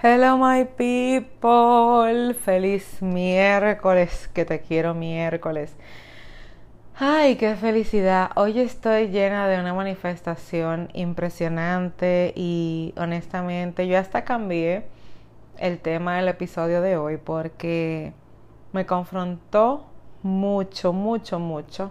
Hello my people, feliz miércoles, que te quiero miércoles. Ay, qué felicidad. Hoy estoy llena de una manifestación impresionante y honestamente yo hasta cambié el tema del episodio de hoy porque me confrontó mucho, mucho, mucho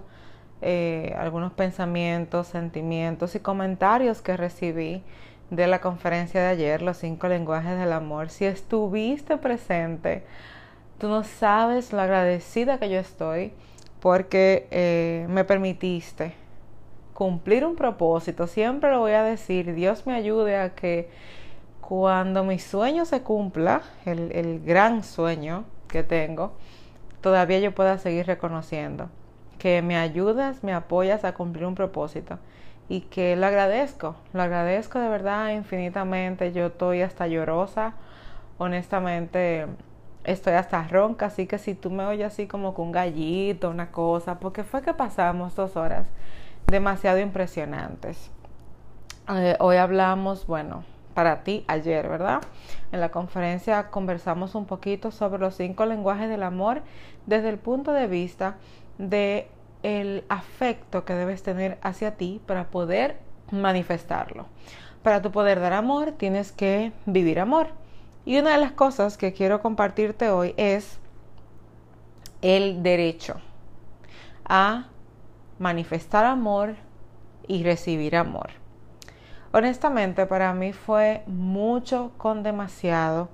eh, algunos pensamientos, sentimientos y comentarios que recibí de la conferencia de ayer, los cinco lenguajes del amor. Si estuviste presente, tú no sabes lo agradecida que yo estoy porque eh, me permitiste cumplir un propósito. Siempre lo voy a decir, Dios me ayude a que cuando mi sueño se cumpla, el, el gran sueño que tengo, todavía yo pueda seguir reconociendo que me ayudas, me apoyas a cumplir un propósito y que lo agradezco, lo agradezco de verdad infinitamente. Yo estoy hasta llorosa, honestamente estoy hasta ronca, así que si tú me oyes así como con un gallito, una cosa, porque fue que pasamos dos horas demasiado impresionantes. Eh, hoy hablamos, bueno, para ti ayer, ¿verdad? En la conferencia conversamos un poquito sobre los cinco lenguajes del amor desde el punto de vista de el afecto que debes tener hacia ti para poder manifestarlo. Para tu poder dar amor, tienes que vivir amor. Y una de las cosas que quiero compartirte hoy es el derecho a manifestar amor y recibir amor. Honestamente, para mí fue mucho con demasiado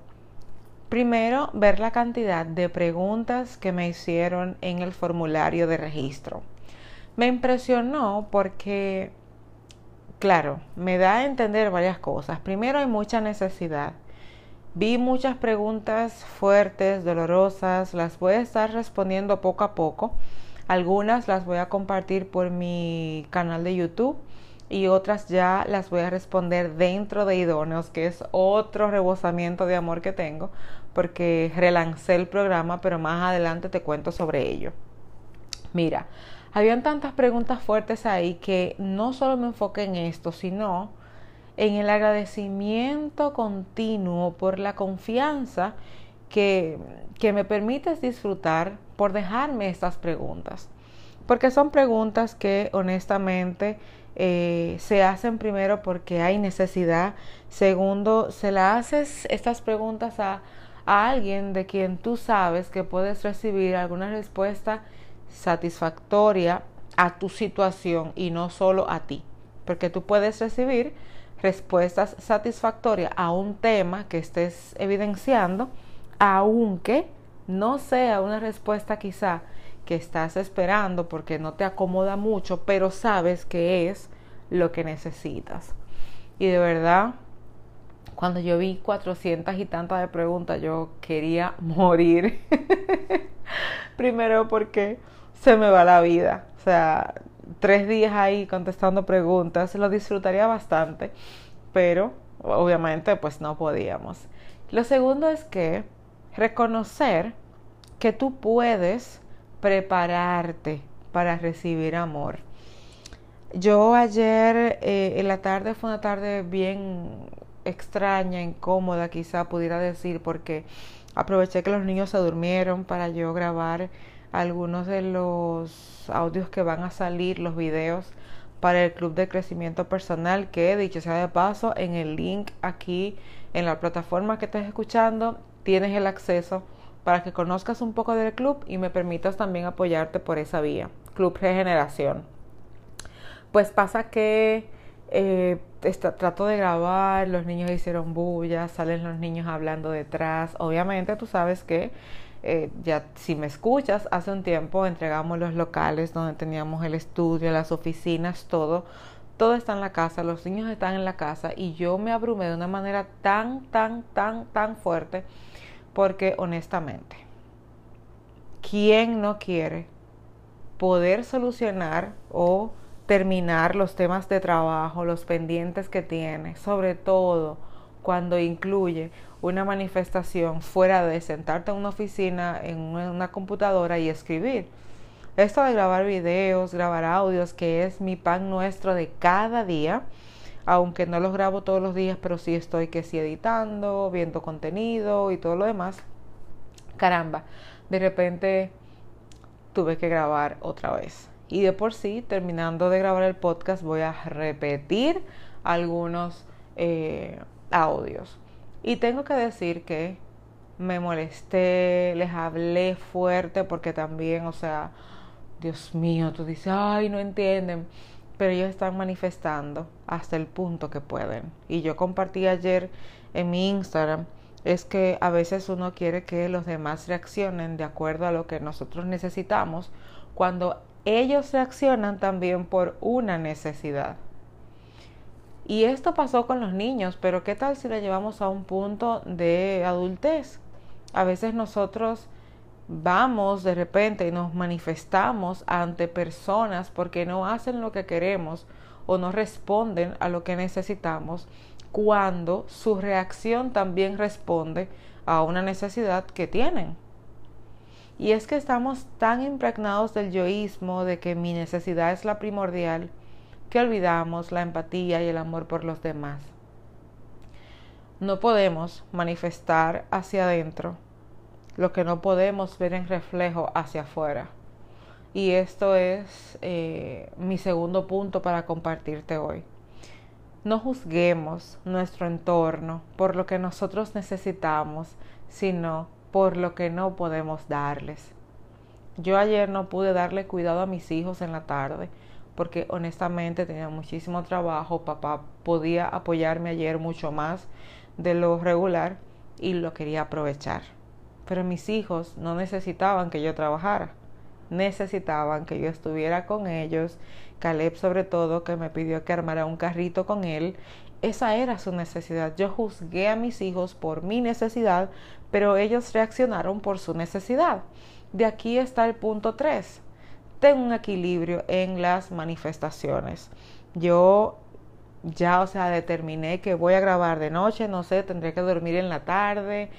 Primero, ver la cantidad de preguntas que me hicieron en el formulario de registro. Me impresionó porque, claro, me da a entender varias cosas. Primero, hay mucha necesidad. Vi muchas preguntas fuertes, dolorosas, las voy a estar respondiendo poco a poco. Algunas las voy a compartir por mi canal de YouTube y otras ya las voy a responder dentro de Idóneos, que es otro rebosamiento de amor que tengo, porque relancé el programa, pero más adelante te cuento sobre ello. Mira, habían tantas preguntas fuertes ahí que no solo me enfoqué en esto, sino en el agradecimiento continuo por la confianza que, que me permites disfrutar por dejarme estas preguntas. Porque son preguntas que honestamente eh, se hacen primero porque hay necesidad. Segundo, se la haces estas preguntas a, a alguien de quien tú sabes que puedes recibir alguna respuesta satisfactoria a tu situación y no solo a ti. Porque tú puedes recibir respuestas satisfactorias a un tema que estés evidenciando, aunque no sea una respuesta quizá que estás esperando porque no te acomoda mucho, pero sabes que es lo que necesitas. Y de verdad, cuando yo vi 400 y tantas de preguntas, yo quería morir. Primero porque se me va la vida. O sea, tres días ahí contestando preguntas, lo disfrutaría bastante, pero obviamente pues no podíamos. Lo segundo es que reconocer que tú puedes prepararte para recibir amor. Yo ayer eh, en la tarde fue una tarde bien extraña, incómoda, quizá pudiera decir, porque aproveché que los niños se durmieron para yo grabar algunos de los audios que van a salir, los videos para el Club de Crecimiento Personal, que dicho sea de paso, en el link aquí en la plataforma que estés escuchando, tienes el acceso para que conozcas un poco del club y me permitas también apoyarte por esa vía. Club Regeneración. Pues pasa que eh, trato de grabar, los niños hicieron bulla, salen los niños hablando detrás. Obviamente tú sabes que eh, ya si me escuchas, hace un tiempo entregamos los locales donde teníamos el estudio, las oficinas, todo. Todo está en la casa, los niños están en la casa y yo me abrumé de una manera tan, tan, tan, tan fuerte porque honestamente, ¿quién no quiere poder solucionar o terminar los temas de trabajo, los pendientes que tiene, sobre todo cuando incluye una manifestación fuera de sentarte en una oficina, en una computadora y escribir. Esto de grabar videos, grabar audios, que es mi pan nuestro de cada día, aunque no los grabo todos los días, pero sí estoy que sí editando, viendo contenido y todo lo demás. Caramba, de repente tuve que grabar otra vez. Y de por sí, terminando de grabar el podcast, voy a repetir algunos eh, audios. Y tengo que decir que me molesté, les hablé fuerte porque también, o sea, Dios mío, tú dices, ay, no entienden, pero ellos están manifestando hasta el punto que pueden. Y yo compartí ayer en mi Instagram, es que a veces uno quiere que los demás reaccionen de acuerdo a lo que nosotros necesitamos, cuando ellos reaccionan también por una necesidad. Y esto pasó con los niños, pero ¿qué tal si lo llevamos a un punto de adultez? A veces nosotros vamos de repente y nos manifestamos ante personas porque no hacen lo que queremos o no responden a lo que necesitamos cuando su reacción también responde a una necesidad que tienen. Y es que estamos tan impregnados del yoísmo de que mi necesidad es la primordial que olvidamos la empatía y el amor por los demás. No podemos manifestar hacia adentro lo que no podemos ver en reflejo hacia afuera. Y esto es eh, mi segundo punto para compartirte hoy. No juzguemos nuestro entorno por lo que nosotros necesitamos, sino por lo que no podemos darles. Yo ayer no pude darle cuidado a mis hijos en la tarde porque honestamente tenía muchísimo trabajo, papá podía apoyarme ayer mucho más de lo regular y lo quería aprovechar. Pero mis hijos no necesitaban que yo trabajara, necesitaban que yo estuviera con ellos, Caleb sobre todo que me pidió que armara un carrito con él, esa era su necesidad. Yo juzgué a mis hijos por mi necesidad, pero ellos reaccionaron por su necesidad. De aquí está el punto 3 tengo un equilibrio en las manifestaciones. Yo ya, o sea, determiné que voy a grabar de noche, no sé, tendré que dormir en la tarde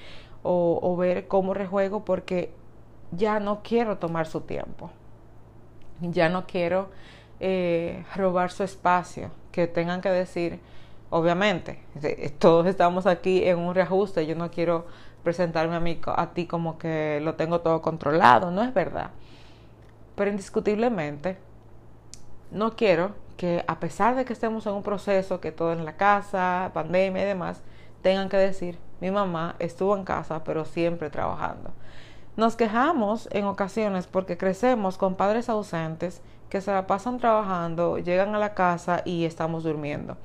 o, ver cómo rejuego porque ya no quiero tomar su tiempo. Ya no quiero eh, robar su espacio, que tengan que decir, obviamente, todos estamos aquí en un reajuste, yo no quiero presentarme a, mí, a ti como que lo tengo todo controlado, no es verdad. Pero indiscutiblemente, no quiero que a pesar de que estemos en un proceso, que todo en la casa, pandemia y demás, tengan que decir, mi mamá estuvo en casa, pero siempre trabajando. Nos quejamos en ocasiones porque crecemos con padres ausentes que se la pasan trabajando, llegan a la casa y estamos durmiendo.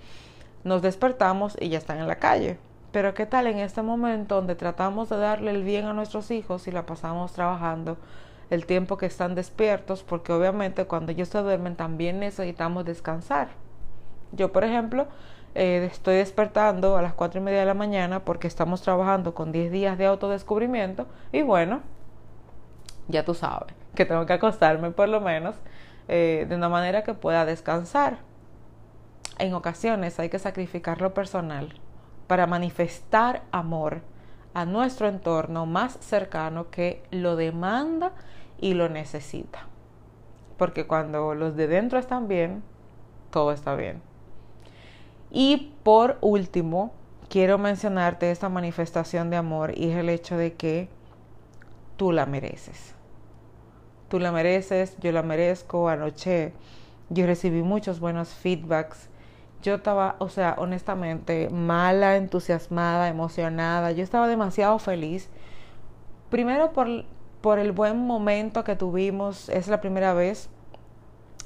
Nos despertamos y ya están en la calle. Pero ¿qué tal en este momento donde tratamos de darle el bien a nuestros hijos y la pasamos trabajando? el tiempo que están despiertos, porque obviamente cuando ellos se duermen también necesitamos descansar. Yo, por ejemplo, eh, estoy despertando a las cuatro y media de la mañana porque estamos trabajando con 10 días de autodescubrimiento y bueno, ya tú sabes que tengo que acostarme por lo menos eh, de una manera que pueda descansar. En ocasiones hay que sacrificar lo personal para manifestar amor a nuestro entorno más cercano que lo demanda y lo necesita. Porque cuando los de dentro están bien, todo está bien. Y por último, quiero mencionarte esta manifestación de amor y es el hecho de que tú la mereces. Tú la mereces, yo la merezco. Anoche yo recibí muchos buenos feedbacks. Yo estaba, o sea, honestamente, mala, entusiasmada, emocionada. Yo estaba demasiado feliz. Primero por, por el buen momento que tuvimos. Es la primera vez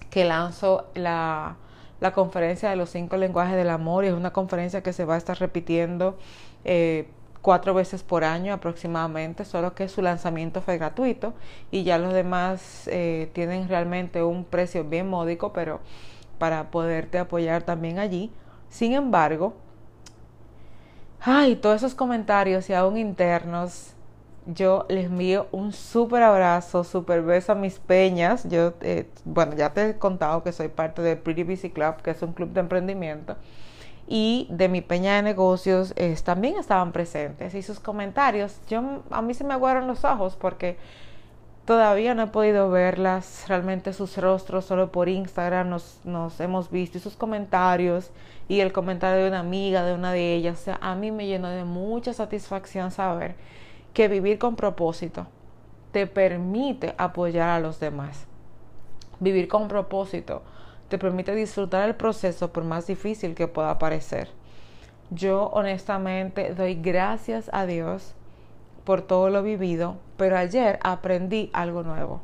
que lanzo la, la conferencia de los cinco lenguajes del amor y es una conferencia que se va a estar repitiendo eh, cuatro veces por año aproximadamente, solo que su lanzamiento fue gratuito y ya los demás eh, tienen realmente un precio bien módico, pero para poderte apoyar también allí. Sin embargo, ay, todos esos comentarios y aún internos yo les envío un súper abrazo, súper beso a mis peñas. Yo, eh, bueno, ya te he contado que soy parte de Pretty Busy Club, que es un club de emprendimiento. Y de mi peña de negocios también estaban presentes. Y sus comentarios, yo, a mí se me aguaron los ojos porque todavía no he podido verlas, realmente sus rostros, solo por Instagram nos, nos hemos visto y sus comentarios y el comentario de una amiga, de una de ellas. O sea, a mí me llenó de mucha satisfacción saber que vivir con propósito te permite apoyar a los demás. Vivir con propósito te permite disfrutar el proceso por más difícil que pueda parecer. Yo honestamente doy gracias a Dios por todo lo vivido, pero ayer aprendí algo nuevo.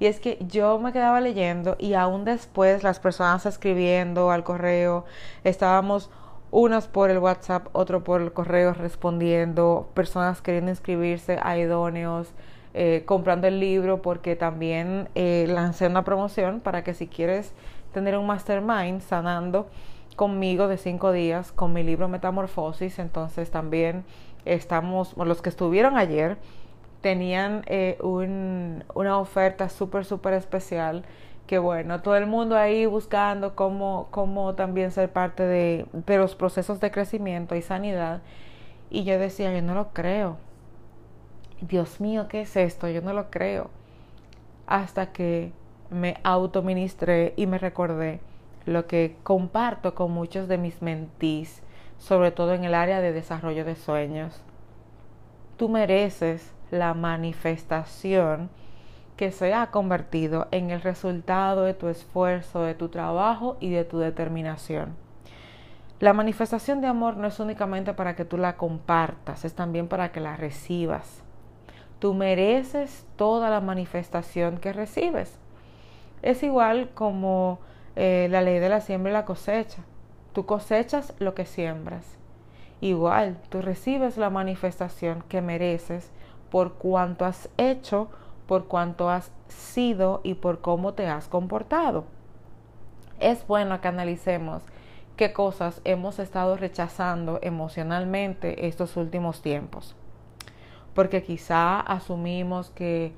Y es que yo me quedaba leyendo y aún después las personas escribiendo al correo, estábamos unas por el WhatsApp, otro por el correo respondiendo, personas queriendo inscribirse a idóneos, eh, comprando el libro porque también eh, lancé una promoción para que si quieres tener un mastermind sanando conmigo de cinco días con mi libro Metamorfosis, entonces también estamos, los que estuvieron ayer tenían eh, un, una oferta súper, súper especial que bueno, todo el mundo ahí buscando cómo, cómo también ser parte de, de los procesos de crecimiento y sanidad. Y yo decía, yo no lo creo. Dios mío, ¿qué es esto? Yo no lo creo. Hasta que me autoministré y me recordé lo que comparto con muchos de mis mentís, sobre todo en el área de desarrollo de sueños. Tú mereces la manifestación que se ha convertido en el resultado de tu esfuerzo, de tu trabajo y de tu determinación. La manifestación de amor no es únicamente para que tú la compartas, es también para que la recibas. Tú mereces toda la manifestación que recibes. Es igual como eh, la ley de la siembra y la cosecha. Tú cosechas lo que siembras. Igual, tú recibes la manifestación que mereces por cuanto has hecho por cuanto has sido y por cómo te has comportado. Es bueno que analicemos qué cosas hemos estado rechazando emocionalmente estos últimos tiempos. Porque quizá asumimos que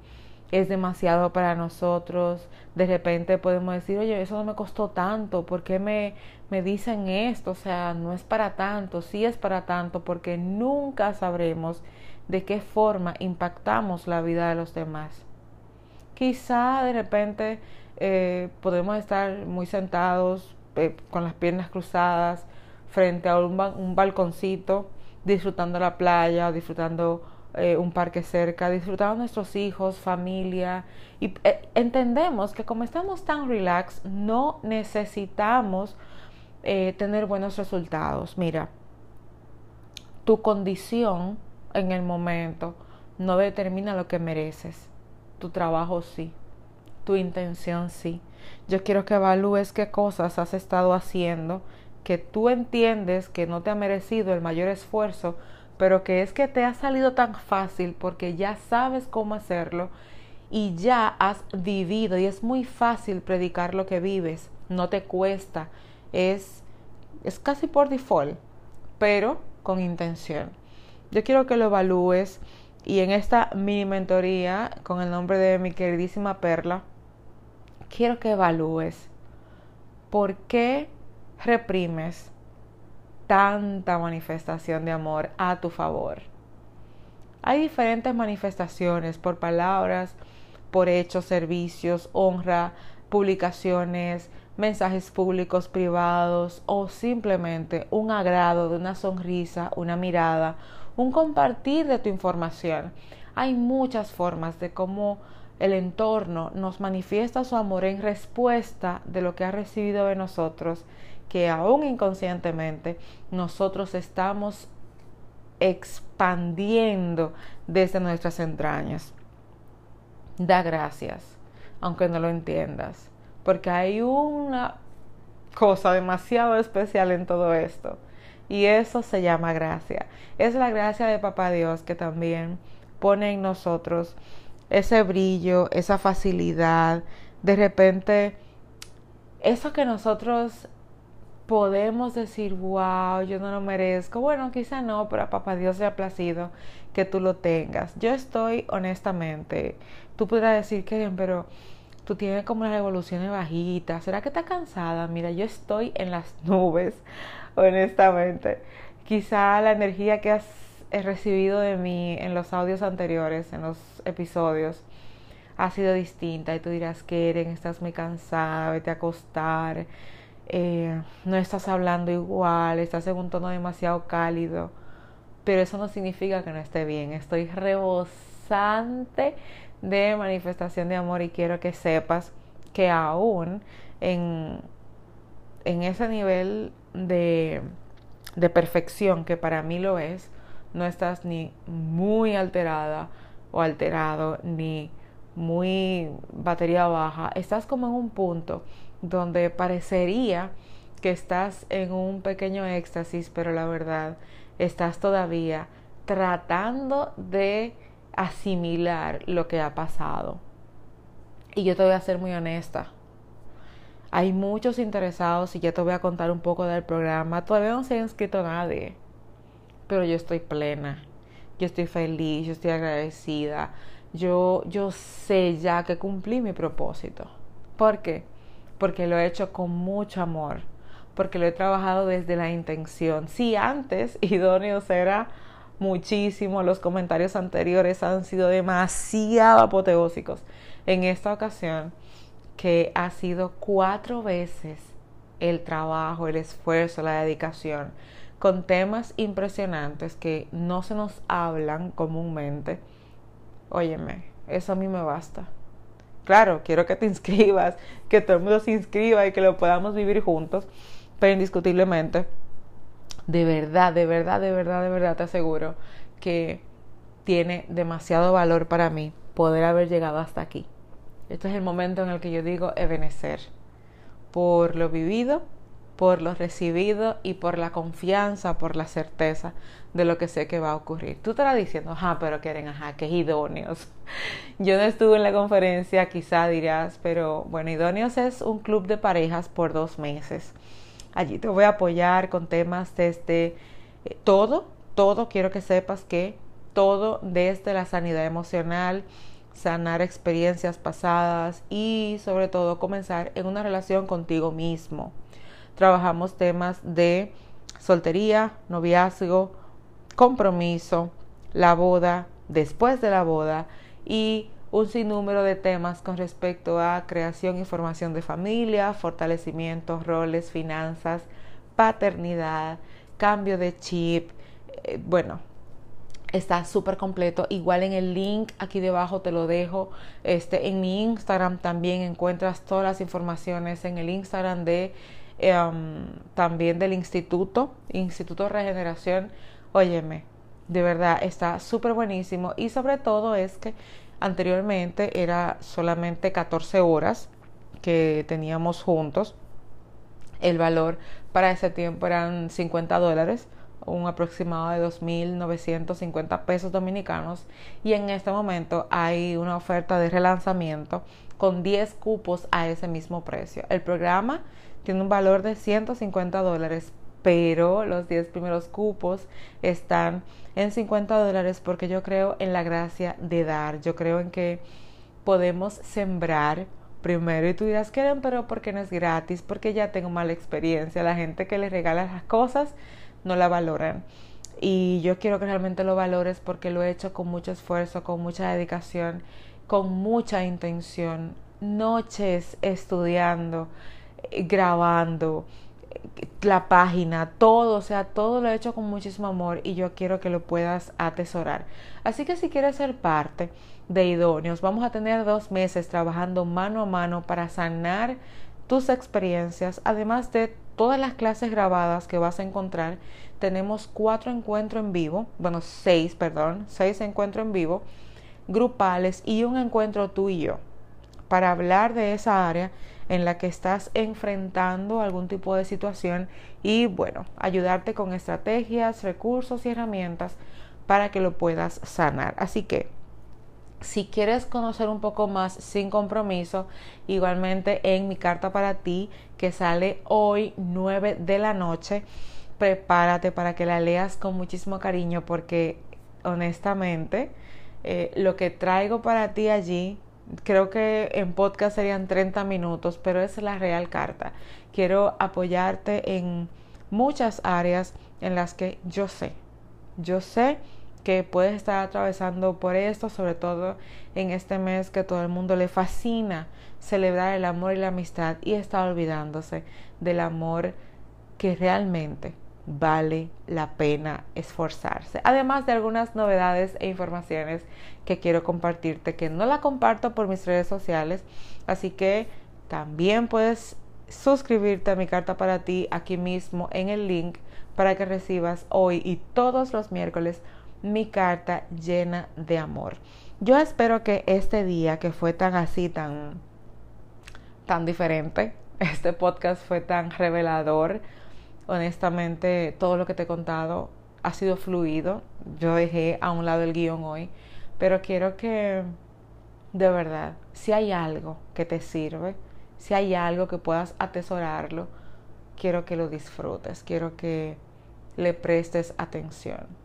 es demasiado para nosotros. De repente podemos decir, oye, eso no me costó tanto, ¿por qué me, me dicen esto? O sea, no es para tanto, sí es para tanto, porque nunca sabremos de qué forma impactamos la vida de los demás. Quizá de repente eh, podemos estar muy sentados eh, con las piernas cruzadas frente a un, balconcito, disfrutando la playa, disfrutando eh, un parque cerca, disfrutando nuestros hijos, familia. Y entendemos que como estamos tan relax, no necesitamos tener buenos resultados. Mira, tu condición en el momento no determina lo que mereces. Tu trabajo sí, tu intención sí. Yo quiero que evalúes qué cosas has estado haciendo que tú entiendes que no te ha merecido el mayor esfuerzo, pero que es que te ha salido tan fácil porque ya sabes cómo hacerlo y ya has vivido y es muy fácil predicar lo que vives, no te cuesta, es, es casi por default, pero con intención. Yo quiero que lo evalúes y en esta mini mentoría con el nombre de mi queridísima Perla, quiero que evalúes por qué reprimes tanta manifestación de amor a tu favor. Hay diferentes manifestaciones por palabras, por hechos, servicios, honra, publicaciones, mensajes públicos privados o simplemente un agrado de una sonrisa, una mirada, un compartir de tu información. Hay muchas formas de cómo el entorno nos manifiesta su amor en respuesta de lo que ha recibido de nosotros, que aún inconscientemente nosotros estamos expandiendo desde nuestras entrañas. Da gracias, aunque no lo entiendas, porque hay una cosa demasiado especial en todo esto y eso se llama gracia. Es la gracia de Papá Dios que también pone en nosotros ese brillo, esa facilidad, de repente, eso que nosotros podemos decir, wow, yo no lo merezco. Bueno, quizá no, pero a papá Dios le ha placido que tú lo tengas. Yo estoy honestamente, tú podrás decir, que pero tú tienes como las revoluciones bajitas. ¿Será que estás cansada? Mira, yo estoy en las nubes, honestamente. Quizá la energía que has recibido de mí en los audios anteriores, en los episodios, ha sido distinta. Y tú dirás, Keren, estás muy cansada, vete a acostar eh, no estás hablando igual, estás en un tono demasiado cálido, pero eso no significa que no esté bien. Estoy rebosante de manifestación de amor y quiero que sepas que aún en, en ese nivel de, de perfección que para mí lo es, no estás ni muy alterada o alterado, ni muy batería baja, estás como en un punto donde parecería que estás en un pequeño éxtasis, pero la verdad estás todavía tratando de asimilar lo que ha pasado. Y yo te voy a ser muy honesta. Hay muchos interesados y ya te voy a contar un poco del programa. Todavía no se ha inscrito nadie, pero yo estoy plena. Yo estoy feliz, yo estoy agradecida. Yo, yo sé ya que cumplí mi propósito. ¿Por qué? porque lo he hecho con mucho amor, porque lo he trabajado desde la intención. Si antes idóneos era muchísimo, los comentarios anteriores han sido demasiado apoteósicos. En esta ocasión, que ha sido cuatro veces el trabajo, el esfuerzo, la dedicación, con temas impresionantes que no se nos hablan comúnmente. Óyeme, eso a mí me basta. Claro, quiero que te inscribas, que todo el mundo se inscriba y que lo podamos vivir juntos, pero indiscutiblemente, de verdad, de verdad, de verdad, de verdad te aseguro que tiene demasiado valor para mí poder haber llegado hasta aquí. Este es el momento en el que yo digo ebenecer por lo vivido, por lo recibido y por la confianza, por la certeza de lo que sé que va a ocurrir. Tú estarás diciendo, ajá, pero quieren, ajá, que idóneos. Yo no estuve en la conferencia, quizá dirás, pero bueno, idóneos es un club de parejas por dos meses. Allí te voy a apoyar con temas desde eh, todo, todo, quiero que sepas que todo desde la sanidad emocional, sanar experiencias pasadas y sobre todo comenzar en una relación contigo mismo. Trabajamos temas de soltería, noviazgo, compromiso, la boda, después de la boda y un sinnúmero de temas con respecto a creación y formación de familia, fortalecimiento, roles, finanzas, paternidad, cambio de chip, eh, bueno, está súper completo. Igual en el link aquí debajo te lo dejo. Este, en mi Instagram también encuentras todas las informaciones en el Instagram de Em, también del instituto, Instituto Regeneración. Óyeme, de verdad está súper buenísimo y sobre todo es que anteriormente era solamente 14 horas que teníamos juntos. El valor para ese tiempo eran 50 dólares, un aproximado de 2.950 pesos dominicanos. Y en este momento hay una oferta de relanzamiento con 10 cupos a ese mismo precio. El programa tiene un valor de 150 dólares, pero los 10 primeros cupos están en 50 dólares porque yo creo en la gracia de dar, yo creo en que podemos sembrar primero. Y tú dirás, quieren, pero porque no es gratis, porque ya tengo mala experiencia, la gente que le regala las cosas no la valoran. Y yo quiero que realmente lo valores porque lo he hecho con mucho esfuerzo, con mucha dedicación, con mucha intención, noches estudiando, grabando la página, todo, o sea, todo lo he hecho con muchísimo amor y yo quiero que lo puedas atesorar. Así que si quieres ser parte de idóneos, vamos a tener dos meses trabajando mano a mano para sanar tus experiencias, además de todas las clases grabadas que vas a encontrar. Tenemos cuatro encuentros en vivo, bueno, seis, perdón, seis encuentros en vivo, grupales y un encuentro tú y yo, para hablar de esa área en la que estás enfrentando algún tipo de situación y bueno, ayudarte con estrategias, recursos y herramientas para que lo puedas sanar. Así que Si quieres conocer un poco más sin compromiso, igualmente en mi carta para ti que sale hoy 9 de la noche, prepárate para que la leas con muchísimo cariño porque honestamente eh, lo que traigo para ti allí, creo que en podcast serían 30 minutos, pero es la real carta. Quiero apoyarte en muchas áreas en las que yo sé, yo sé que puedes estar atravesando por esto, sobre todo en este mes que todo el mundo le fascina celebrar el amor y la amistad y está olvidándose del amor que realmente vale la pena esforzarse. Además de algunas novedades e informaciones que quiero compartirte que no la comparto por mis redes sociales, así que también puedes suscribirte a mi carta para ti aquí mismo en el link para que recibas hoy y todos los miércoles mi carta llena de amor. Yo espero que este día que fue tan así, tan, tan diferente, este podcast fue tan revelador, honestamente todo lo que te he contado ha sido fluido. Yo dejé a un lado el guion hoy, pero quiero que de verdad, si hay algo que te sirve, si hay algo que puedas atesorarlo, quiero que lo disfrutes, quiero que le prestes atención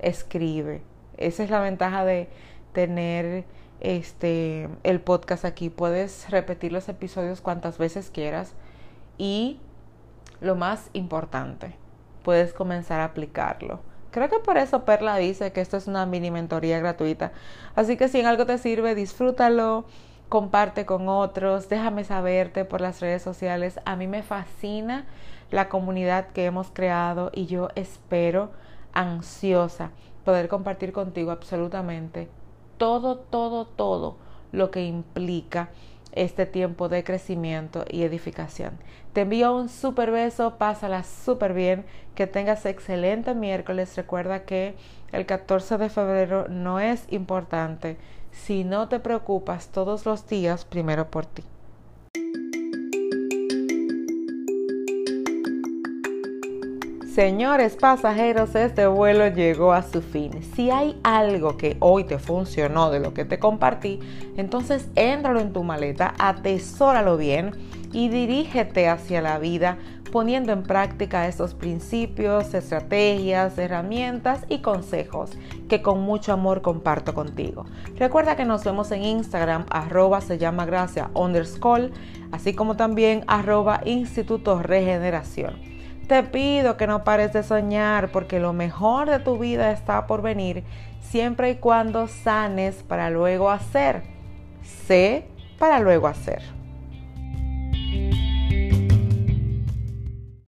escribe. Esa es la ventaja de tener este el podcast aquí. Puedes repetir los episodios cuantas veces quieras y lo más importante, puedes comenzar a aplicarlo. Creo que por eso Perla dice que esto es una mini mentoría gratuita. Así que si en algo te sirve, disfrútalo, comparte con otros, déjame saberte por las redes sociales. A mí me fascina la comunidad que hemos creado y yo espero ansiosa poder compartir contigo absolutamente todo, todo, todo lo que implica este tiempo de crecimiento y edificación. Te envío un super beso, pásala súper bien, que tengas excelente miércoles. Recuerda que el 14 de febrero no es importante si no te preocupas todos los días primero por ti. Señores pasajeros, este vuelo llegó a su fin. Si hay algo que hoy te funcionó de lo que te compartí, entonces éntralo en tu maleta, atesóralo bien y dirígete hacia la vida poniendo en práctica estos principios, estrategias, herramientas y consejos que con mucho amor comparto contigo. Recuerda que nos vemos en Instagram, arroba se llama gracia underscore, así como también arroba instituto regeneración. Te pido que no pares de soñar porque lo mejor de tu vida está por venir siempre y cuando sanes para luego hacer. Sé para luego hacer.